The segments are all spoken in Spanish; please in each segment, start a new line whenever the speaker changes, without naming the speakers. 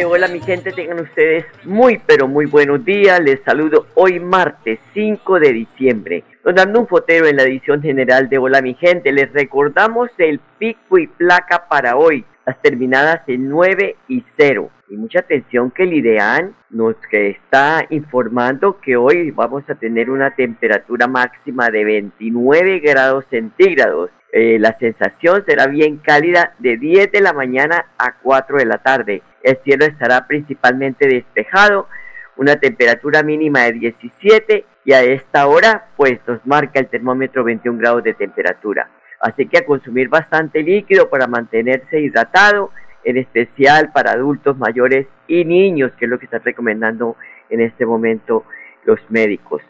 Hola mi gente, tengan ustedes muy pero muy buenos días. Les saludo hoy martes 5 de diciembre. Dando un fotero en la edición general de Hola mi gente. Les recordamos el pico y placa para hoy, las terminadas en 9 y 0. Y mucha atención que el IDEAN nos está informando que hoy vamos a tener una temperatura máxima de 29 grados centígrados eh, la sensación será bien cálida de 10 de la mañana a 4 de la tarde. El cielo estará principalmente despejado, una temperatura mínima de 17 y a esta hora pues nos marca el termómetro 21 grados de temperatura. Así que a consumir bastante líquido para mantenerse hidratado, en especial para adultos mayores y niños, que es lo que están recomendando en este momento los médicos.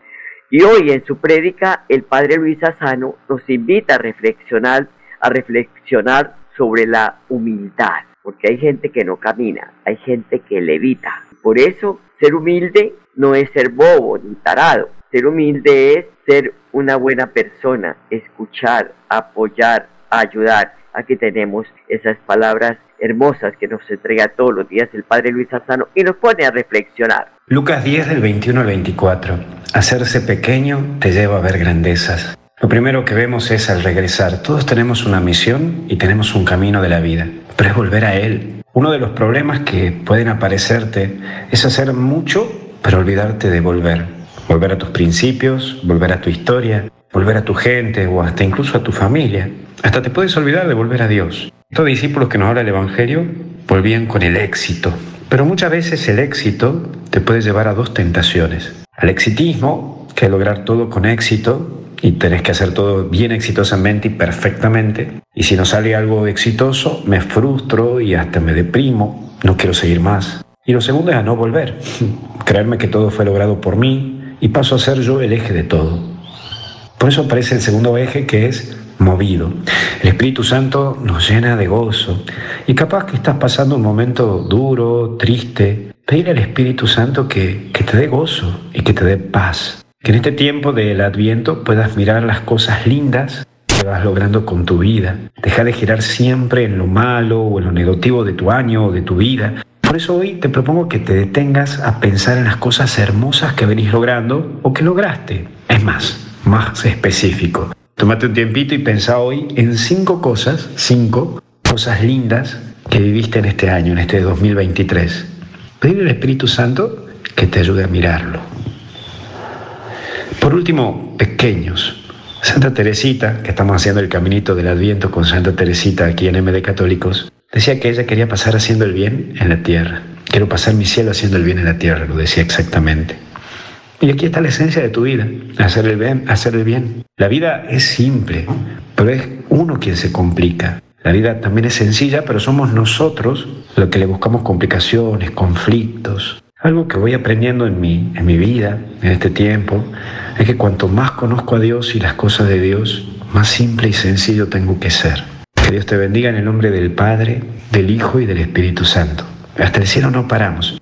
Y hoy en su prédica el padre Luis Asano nos invita a reflexionar, a reflexionar sobre la humildad, porque hay gente que no camina, hay gente que levita. Por eso ser humilde no es ser bobo ni tarado, ser humilde es ser una buena persona, escuchar, apoyar, ayudar. Aquí tenemos esas palabras hermosas que nos entrega todos los días el Padre Luis Asano y nos pone a reflexionar.
Lucas 10 del 21 al 24. Hacerse pequeño te lleva a ver grandezas. Lo primero que vemos es al regresar. Todos tenemos una misión y tenemos un camino de la vida, pero es volver a Él. Uno de los problemas que pueden aparecerte es hacer mucho, pero olvidarte de volver. Volver a tus principios, volver a tu historia, volver a tu gente o hasta incluso a tu familia. Hasta te puedes olvidar de volver a Dios. Estos discípulos que nos habla el Evangelio volvían con el éxito, pero muchas veces el éxito te puede llevar a dos tentaciones. Al exitismo, que es lograr todo con éxito y tenés que hacer todo bien exitosamente y perfectamente. Y si no sale algo exitoso, me frustro y hasta me deprimo, no quiero seguir más. Y lo segundo es a no volver, creerme que todo fue logrado por mí y paso a ser yo el eje de todo. Por eso aparece el segundo eje que es movido. El Espíritu Santo nos llena de gozo. Y capaz que estás pasando un momento duro, triste, pedir al Espíritu Santo que, que te dé gozo y que te dé paz. Que en este tiempo del Adviento puedas mirar las cosas lindas que vas logrando con tu vida. Deja de girar siempre en lo malo o en lo negativo de tu año o de tu vida. Por eso hoy te propongo que te detengas a pensar en las cosas hermosas que venís logrando o que lograste. Es más, más específico. Tómate un tiempito y pensá hoy en cinco cosas, cinco cosas lindas que viviste en este año, en este 2023. Pedirle al Espíritu Santo que te ayude a mirarlo. Por último, pequeños. Santa Teresita, que estamos haciendo el caminito del Adviento con Santa Teresita aquí en MD Católicos, decía que ella quería pasar haciendo el bien en la tierra. Quiero pasar mi cielo haciendo el bien en la tierra, lo decía exactamente. Y aquí está la esencia de tu vida, hacer el bien, hacer el bien. La vida es simple, pero es uno quien se complica. La vida también es sencilla, pero somos nosotros los que le buscamos complicaciones, conflictos. Algo que voy aprendiendo en mi, en mi vida, en este tiempo, es que cuanto más conozco a Dios y las cosas de Dios, más simple y sencillo tengo que ser. Que Dios te bendiga en el nombre del Padre, del Hijo y del Espíritu Santo. Hasta el cielo no paramos.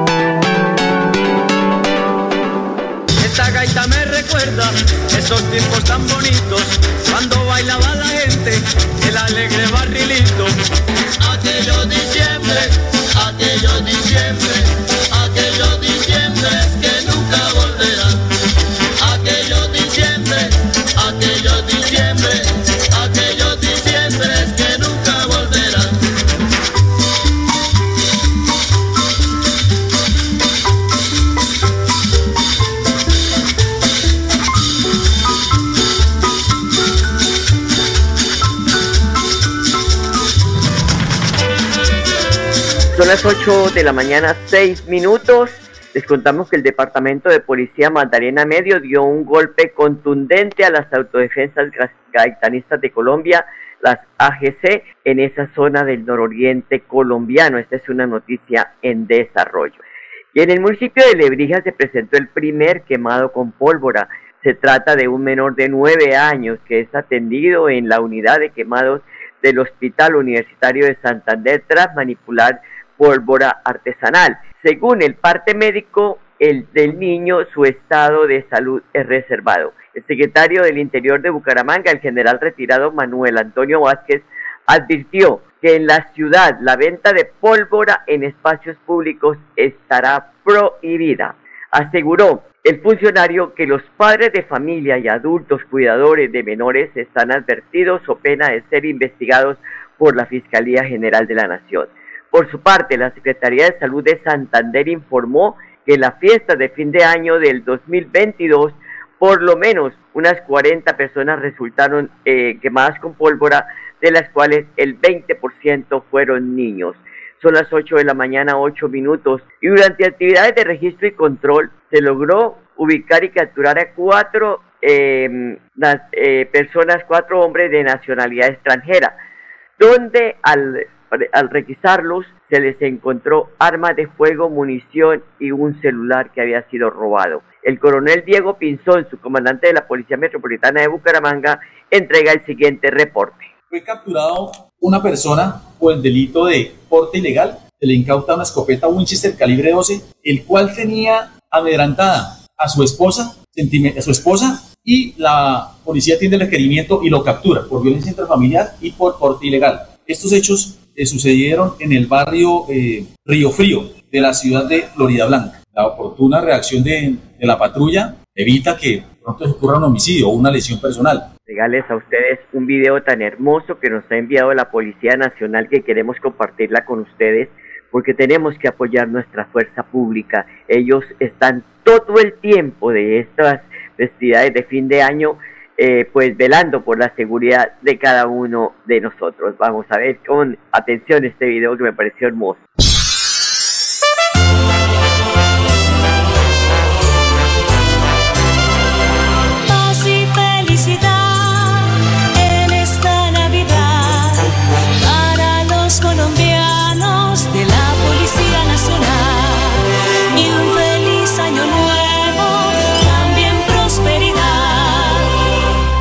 Esta gaita me recuerda esos tiempos tan bonitos cuando bailaba la gente el alegre barrilito. Aquellos diciembre, aquellos diciembre,
Son las 8 de la mañana, 6 minutos. Les contamos que el Departamento de Policía Magdalena Medio dio un golpe contundente a las autodefensas gaitanistas de Colombia, las AGC, en esa zona del nororiente colombiano. Esta es una noticia en desarrollo. Y en el municipio de Lebrija se presentó el primer quemado con pólvora. Se trata de un menor de 9 años que es atendido en la unidad de quemados del Hospital Universitario de Santander tras manipular pólvora artesanal. Según el parte médico el del niño, su estado de salud es reservado. El secretario del Interior de Bucaramanga, el general retirado Manuel Antonio Vázquez, advirtió que en la ciudad la venta de pólvora en espacios públicos estará prohibida. Aseguró el funcionario que los padres de familia y adultos cuidadores de menores están advertidos o pena de ser investigados por la Fiscalía General de la Nación. Por su parte, la Secretaría de Salud de Santander informó que en la fiesta de fin de año del 2022, por lo menos unas 40 personas resultaron eh, quemadas con pólvora, de las cuales el 20% fueron niños. Son las 8 de la mañana, 8 minutos, y durante actividades de registro y control se logró ubicar y capturar a cuatro las, eh, personas, cuatro hombres de nacionalidad extranjera, donde al al requisarlos se les encontró armas de fuego, munición y un celular que había sido robado. El coronel Diego Pinzón, su comandante de la Policía Metropolitana de Bucaramanga, entrega el siguiente reporte.
Fue capturado una persona por el delito de porte ilegal. Se le incauta una escopeta Winchester calibre 12, el cual tenía amedrantada a su esposa, a su esposa y la policía tiene el requerimiento y lo captura por violencia intrafamiliar y por porte ilegal. Estos hechos eh, sucedieron en el barrio eh, Río Frío de la ciudad de Florida Blanca. La oportuna reacción de, de la patrulla evita que pronto ocurra un homicidio o una lesión personal.
Regales a ustedes un video tan hermoso que nos ha enviado la Policía Nacional que queremos compartirla con ustedes porque tenemos que apoyar nuestra fuerza pública. Ellos están todo el tiempo de estas festividades de fin de año eh, pues velando por la seguridad de cada uno de nosotros. Vamos a ver con atención este video que me pareció hermoso.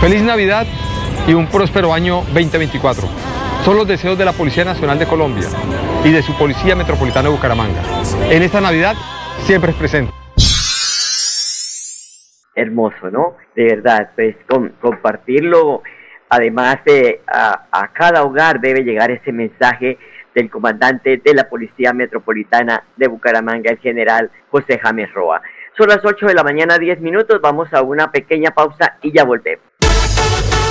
Feliz
Navidad y un próspero año 2024. Son los deseos de la Policía Nacional de Colombia y de su Policía Metropolitana de Bucaramanga. En esta Navidad siempre es presente.
Hermoso, ¿no? De verdad, pues compartirlo, además de a, a cada hogar debe llegar ese mensaje del comandante de la Policía Metropolitana de Bucaramanga, el general José James Roa. Son las 8 de la mañana, 10 minutos, vamos a una pequeña pausa y ya volvemos.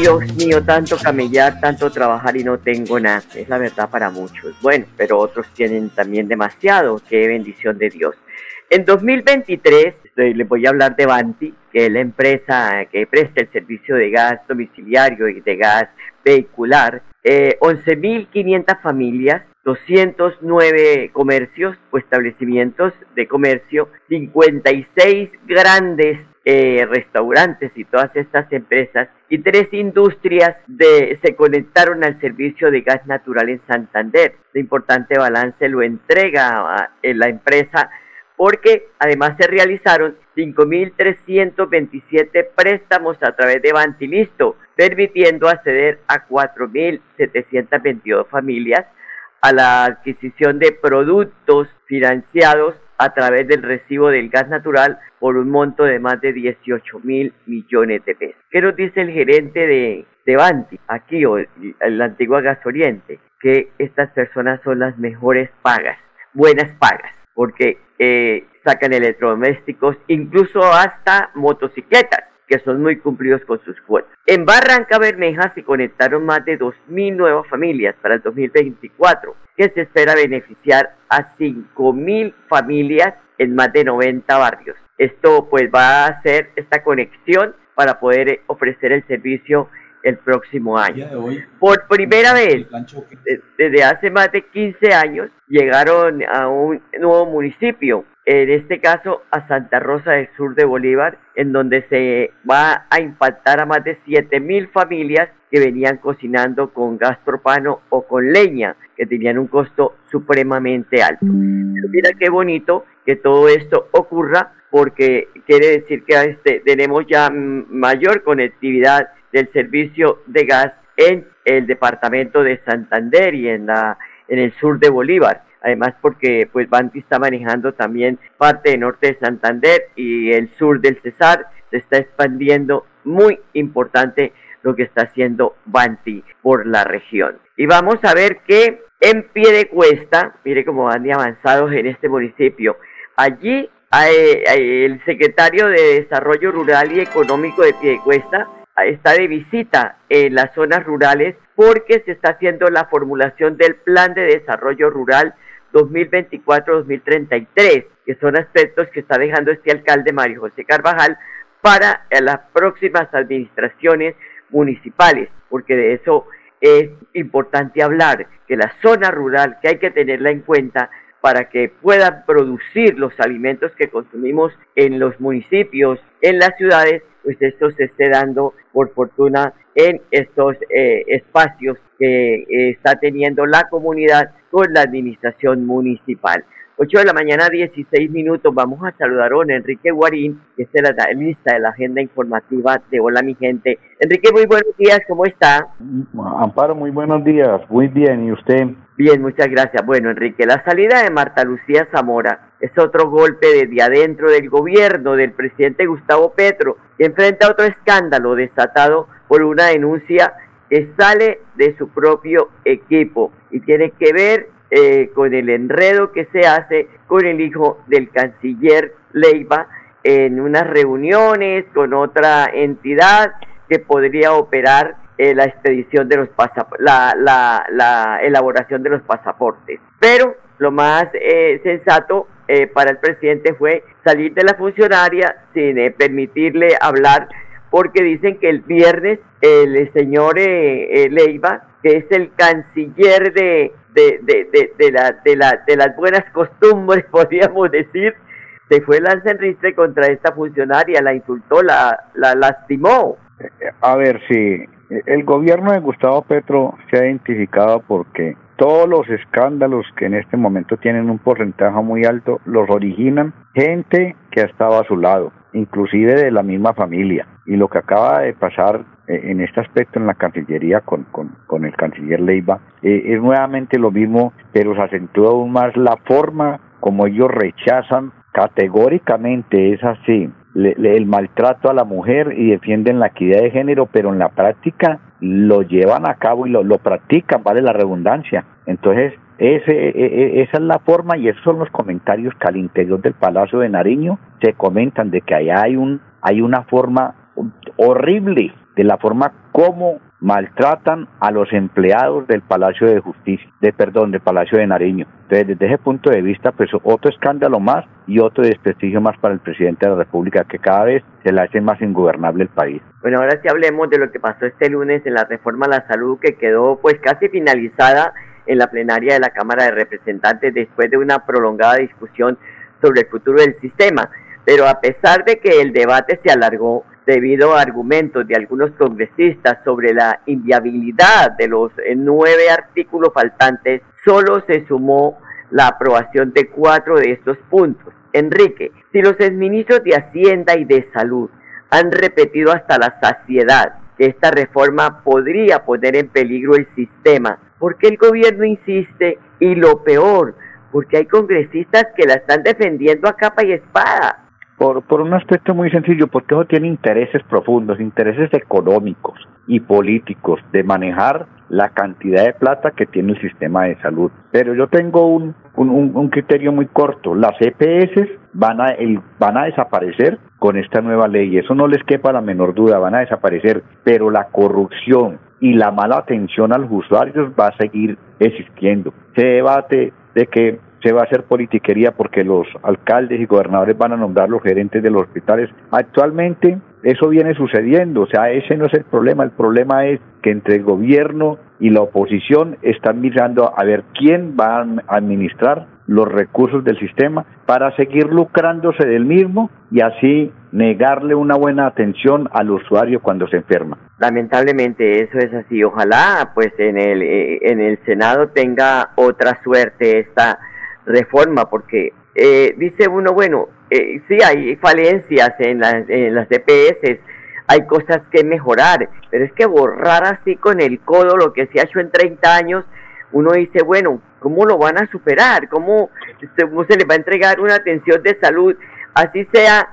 Dios mío, tanto camellar, tanto trabajar y no tengo nada. Es la verdad para muchos. Bueno, pero otros tienen también demasiado. Qué bendición de Dios. En 2023 les voy a hablar de Banti, que es la empresa que presta el servicio de gas domiciliario y de gas vehicular. Eh, 11.500 familias, 209 comercios o establecimientos de comercio, 56 grandes eh, restaurantes y todas estas empresas y tres industrias de, se conectaron al servicio de gas natural en Santander. Este importante balance lo entrega la empresa porque además se realizaron 5.327 préstamos a través de Bantilisto, permitiendo acceder a 4.722 familias a la adquisición de productos financiados a través del recibo del gas natural por un monto de más de 18 mil millones de pesos. ¿Qué nos dice el gerente de, de Banti, aquí o la antigua Gas Oriente? Que estas personas son las mejores pagas, buenas pagas, porque eh, sacan electrodomésticos, incluso hasta motocicletas que son muy cumplidos con sus cuotas. En Barranca Bermeja se conectaron más de 2.000 nuevas familias para el 2024, que se espera beneficiar a 5.000 familias en más de 90 barrios. Esto pues va a hacer esta conexión para poder ofrecer el servicio el próximo año. Por primera vez, desde hace más de 15 años, llegaron a un nuevo municipio en este caso a Santa Rosa del Sur de Bolívar, en donde se va a impactar a más de 7.000 familias que venían cocinando con gas propano o con leña, que tenían un costo supremamente alto. mira qué bonito que todo esto ocurra, porque quiere decir que este, tenemos ya mayor conectividad del servicio de gas en el departamento de Santander y en, la, en el sur de Bolívar además porque pues Banti está manejando también parte del norte de Santander y el sur del Cesar, se está expandiendo muy importante lo que está haciendo Banti por la región. Y vamos a ver que en pie de cuesta, mire cómo van de avanzados en este municipio, allí el secretario de Desarrollo Rural y Económico de Piedecuesta está de visita en las zonas rurales porque se está haciendo la formulación del Plan de Desarrollo Rural 2024-2033, que son aspectos que está dejando este alcalde Mario José Carvajal para las próximas administraciones municipales, porque de eso es importante hablar, que la zona rural, que hay que tenerla en cuenta, para que puedan producir los alimentos que consumimos en los municipios, en las ciudades, pues esto se esté dando por fortuna en estos eh, espacios que eh, está teniendo la comunidad con la administración municipal. 8 de la mañana, 16 minutos. Vamos a saludar a don Enrique Guarín, que es el lista de la agenda informativa de Hola Mi Gente. Enrique, muy buenos días, ¿cómo está?
Amparo, muy buenos días, muy bien, ¿y usted?
Bien, muchas gracias. Bueno, Enrique, la salida de Marta Lucía Zamora es otro golpe desde adentro del gobierno del presidente Gustavo Petro, que enfrenta otro escándalo desatado por una denuncia que sale de su propio equipo y tiene que ver eh, con el enredo que se hace con el hijo del canciller Leiva en unas reuniones con otra entidad que podría operar eh, la expedición de los la, la, la, elaboración de los pasaportes. Pero lo más eh, sensato para el presidente fue salir de la funcionaria sin permitirle hablar porque dicen que el viernes el señor Leiva, que es el canciller de, de, de, de, de, de las buenas costumbres, podríamos decir, se fue Enrique contra esta funcionaria, la insultó, la, la lastimó.
A ver, si el gobierno de Gustavo Petro se ha identificado porque todos los escándalos que en este momento tienen un porcentaje muy alto los originan gente que ha estado a su lado, inclusive de la misma familia. Y lo que acaba de pasar eh, en este aspecto en la Cancillería con, con, el canciller Leiva eh, es nuevamente lo mismo, pero se acentúa aún más la forma como ellos rechazan categóricamente, es así, el maltrato a la mujer y defienden la equidad de género, pero en la práctica lo llevan a cabo y lo, lo practican, vale la redundancia. Entonces, ese, e, e, esa es la forma y esos son los comentarios que al interior del Palacio de Nariño se comentan de que allá hay, un, hay una forma horrible de la forma como maltratan a los empleados del Palacio de Justicia, de perdón, del Palacio de Nariño. Entonces, desde ese punto de vista, pues otro escándalo más y otro desprestigio más para el presidente de la República, que cada vez se le hace más ingobernable el país.
Bueno, ahora sí hablemos de lo que pasó este lunes en la reforma a la salud, que quedó pues casi finalizada en la plenaria de la Cámara de Representantes después de una prolongada discusión sobre el futuro del sistema. Pero a pesar de que el debate se alargó, debido a argumentos de algunos congresistas sobre la inviabilidad de los eh, nueve artículos faltantes, solo se sumó la aprobación de cuatro de estos puntos. Enrique, si los exministros de Hacienda y de Salud han repetido hasta la saciedad que esta reforma podría poner en peligro el sistema, ¿por qué el gobierno insiste? Y lo peor, porque hay congresistas que la están defendiendo a capa y espada.
Por, por un aspecto muy sencillo, porque eso tiene intereses profundos, intereses económicos y políticos de manejar la cantidad de plata que tiene el sistema de salud. Pero yo tengo un, un, criterio muy corto. Las EPS van a, el, van a desaparecer con esta nueva ley. Eso no les quepa la menor duda, van a desaparecer. Pero la corrupción y la mala atención a los usuarios va a seguir existiendo. Se debate de que se va a hacer politiquería porque los alcaldes y gobernadores van a nombrar los gerentes de los hospitales. Actualmente eso viene sucediendo, o sea, ese no es el problema, el problema es que entre el gobierno y la oposición están mirando a ver quién va a administrar los recursos del sistema para seguir lucrándose del mismo y así negarle una buena atención al usuario cuando se enferma.
Lamentablemente eso es así. Ojalá pues en el eh, en el Senado tenga otra suerte esta reforma, porque eh, dice uno, bueno, eh, sí hay falencias en, en las DPS, hay cosas que mejorar, pero es que borrar así con el codo lo que se ha hecho en 30 años, uno dice, bueno, ¿cómo lo van a superar? ¿Cómo, se le va a entregar una atención de salud? Así sea,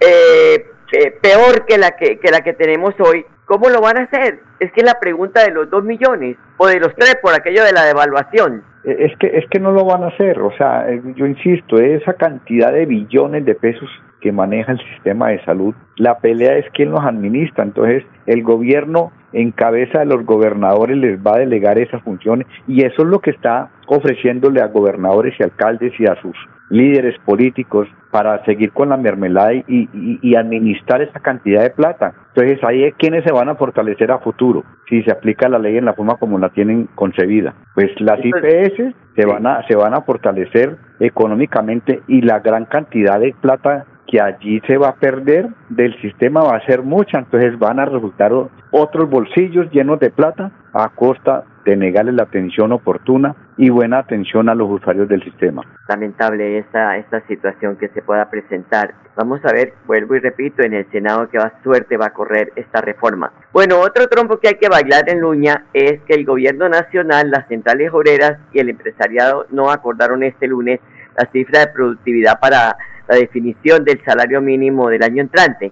eh, eh, peor que la que, que la que tenemos hoy, ¿cómo lo van a hacer? Es que la pregunta de los dos millones o de los tres por aquello de la devaluación.
Eh, Es que, es que no lo van a hacer, o sea, eh, yo insisto, esa cantidad de billones de pesos que maneja el sistema de salud, la pelea es quién los administra, entonces el gobierno en cabeza de los gobernadores les va a delegar esas funciones y eso es lo que está ofreciéndole a gobernadores y alcaldes y a sus líderes políticos para seguir con la mermelada y, y- y administrar esa cantidad de plata. Entonces ahí es quienes se van a fortalecer a futuro si se aplica la ley en la forma como la tienen concebida. Pues las IPS se van a se van a fortalecer económicamente y la gran cantidad de plata que allí se va a perder del sistema va a ser mucha, entonces van a resultar otros bolsillos llenos de plata a costa de negarles la atención oportuna y buena atención a los usuarios del sistema.
lamentable esta, esta situación que se pueda presentar. Vamos a ver, vuelvo y repito, en el Senado va suerte va a correr esta reforma. Bueno, otro trompo que hay que bailar en Luña es que el gobierno nacional, las centrales obreras y el empresariado no acordaron este lunes la cifra de productividad para la definición del salario mínimo del año entrante.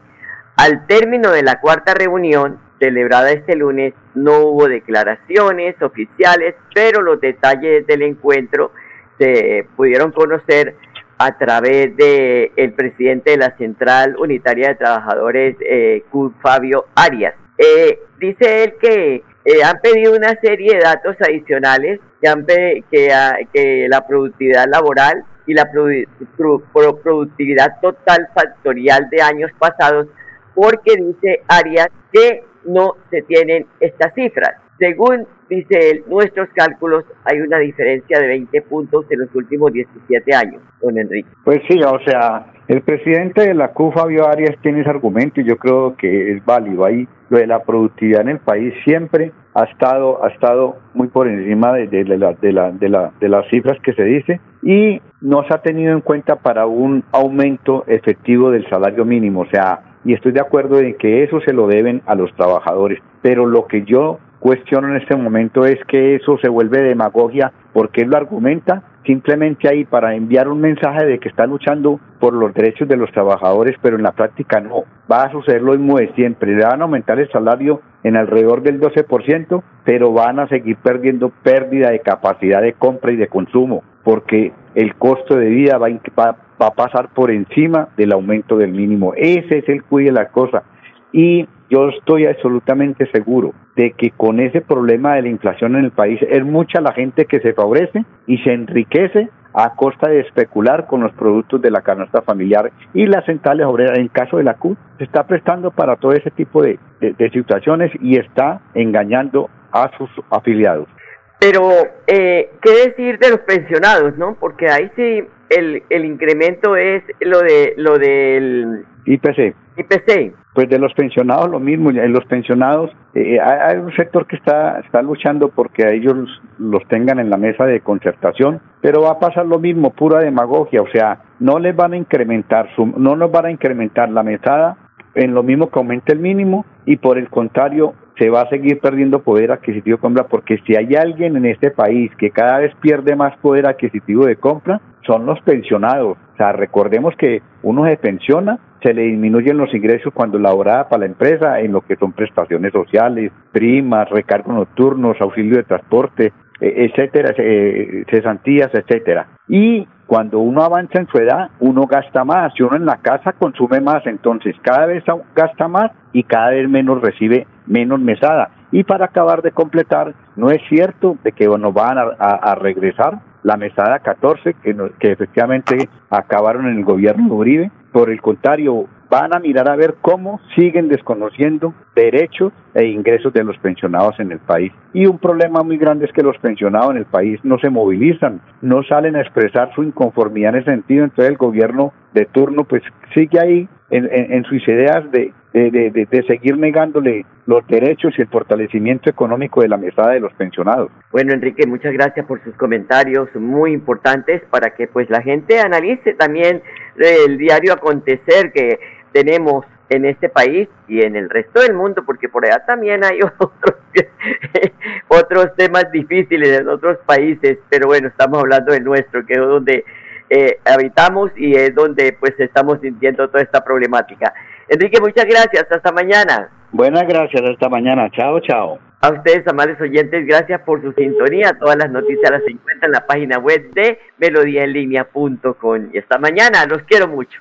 Al término de la cuarta reunión, celebrada este lunes, no hubo declaraciones oficiales, pero los detalles del encuentro se pudieron conocer a través de el presidente de la Central Unitaria de Trabajadores, eh, Fabio Arias. Eh, dice él que eh, han pedido una serie de datos adicionales que, han que, que la productividad laboral y la produ- pro- pro- productividad total factorial de años pasados, porque dice Arias que no se tienen estas cifras. Según dice él, nuestros cálculos hay una diferencia de 20 puntos en los últimos 17 años, don Enrique.
Pues sí, o sea, el presidente de la CU, Fabio Arias, tiene ese argumento y yo creo que es válido. Ahí lo de la productividad en el país siempre ha estado, ha estado muy por encima de, de la- de la- de la- de las cifras que se dice y no se ha tenido en cuenta para un aumento efectivo del salario mínimo. O sea, y estoy de acuerdo en que eso se lo deben a los trabajadores. Pero lo que yo cuestiono en este momento es que eso se vuelve demagogia porque él lo argumenta simplemente ahí para enviar un mensaje de que está luchando por los derechos de los trabajadores, pero en la práctica no. Va a suceder lo mismo de siempre. Le van a aumentar el salario en alrededor del 12%, pero van a seguir perdiendo pérdida de capacidad de compra y de consumo, porque el costo de vida va va- va a pasar por encima del aumento del mínimo. Ese es el cuide de la cosa. Y yo estoy absolutamente seguro de que con ese problema de la inflación en el país es mucha la gente que se favorece y se enriquece a costa de especular con los productos de la canasta familiar y las centrales obreras, en caso de la CUT, se está prestando para todo ese tipo de, situaciones y está engañando a sus afiliados.
Pero, eh, ¿qué decir de los pensionados, no? Porque ahí sí el, el incremento es lo de lo del
IPC.
IPC.
Pues de los pensionados lo mismo, en los pensionados eh, hay hay un sector que está, está luchando porque a ellos los tengan en la mesa de concertación, pero va a pasar lo mismo, pura demagogia, o sea, no les van a incrementar, su, no nos van a incrementar la mesada en lo mismo que aumente el mínimo y por el contrario se va a seguir perdiendo poder adquisitivo de compra porque si hay alguien en este país que cada vez pierde más poder adquisitivo de compra son los pensionados. O sea, recordemos que uno se pensiona, se le disminuyen los ingresos cuando labora para la empresa en lo que son prestaciones sociales, primas, recargos nocturnos, auxilio de transporte, eh, etcétera, cesantías, etcétera. Y cuando uno avanza en su edad, uno gasta más. Si uno en la casa consume más, entonces cada vez gasta más y cada vez menos recibe menos mesada. Y para acabar de completar, no es cierto de que nos van a regresar la mesada 14 que, no- que efectivamente acabaron en el gobierno de Uribe. Por el contrario, van a mirar a ver cómo siguen desconociendo derechos e ingresos de los pensionados en el país. Y un problema muy grande es que los pensionados en el país no se movilizan, no salen a expresar su inconformidad en ese sentido. Entonces el gobierno de turno pues sigue ahí en, en- sus ideas de, de, de- de- seguir negándole los derechos y el fortalecimiento económico de la mesada de los pensionados.
Bueno, Enrique, muchas gracias por sus comentarios muy importantes para que pues la gente analice también el diario acontecer que tenemos en este país y en el resto del mundo, porque por allá también hay otros, otros temas difíciles en otros países, pero bueno, estamos hablando del nuestro, que es donde eh, habitamos y es donde pues estamos sintiendo toda esta problemática. Enrique, muchas gracias, hasta mañana.
Buenas gracias, hasta mañana. Chao, chao.
A ustedes, amables oyentes, gracias por su sintonía. Todas las noticias las encuentran en la página web de melodiaenlinea.com. Y hasta mañana, los quiero mucho.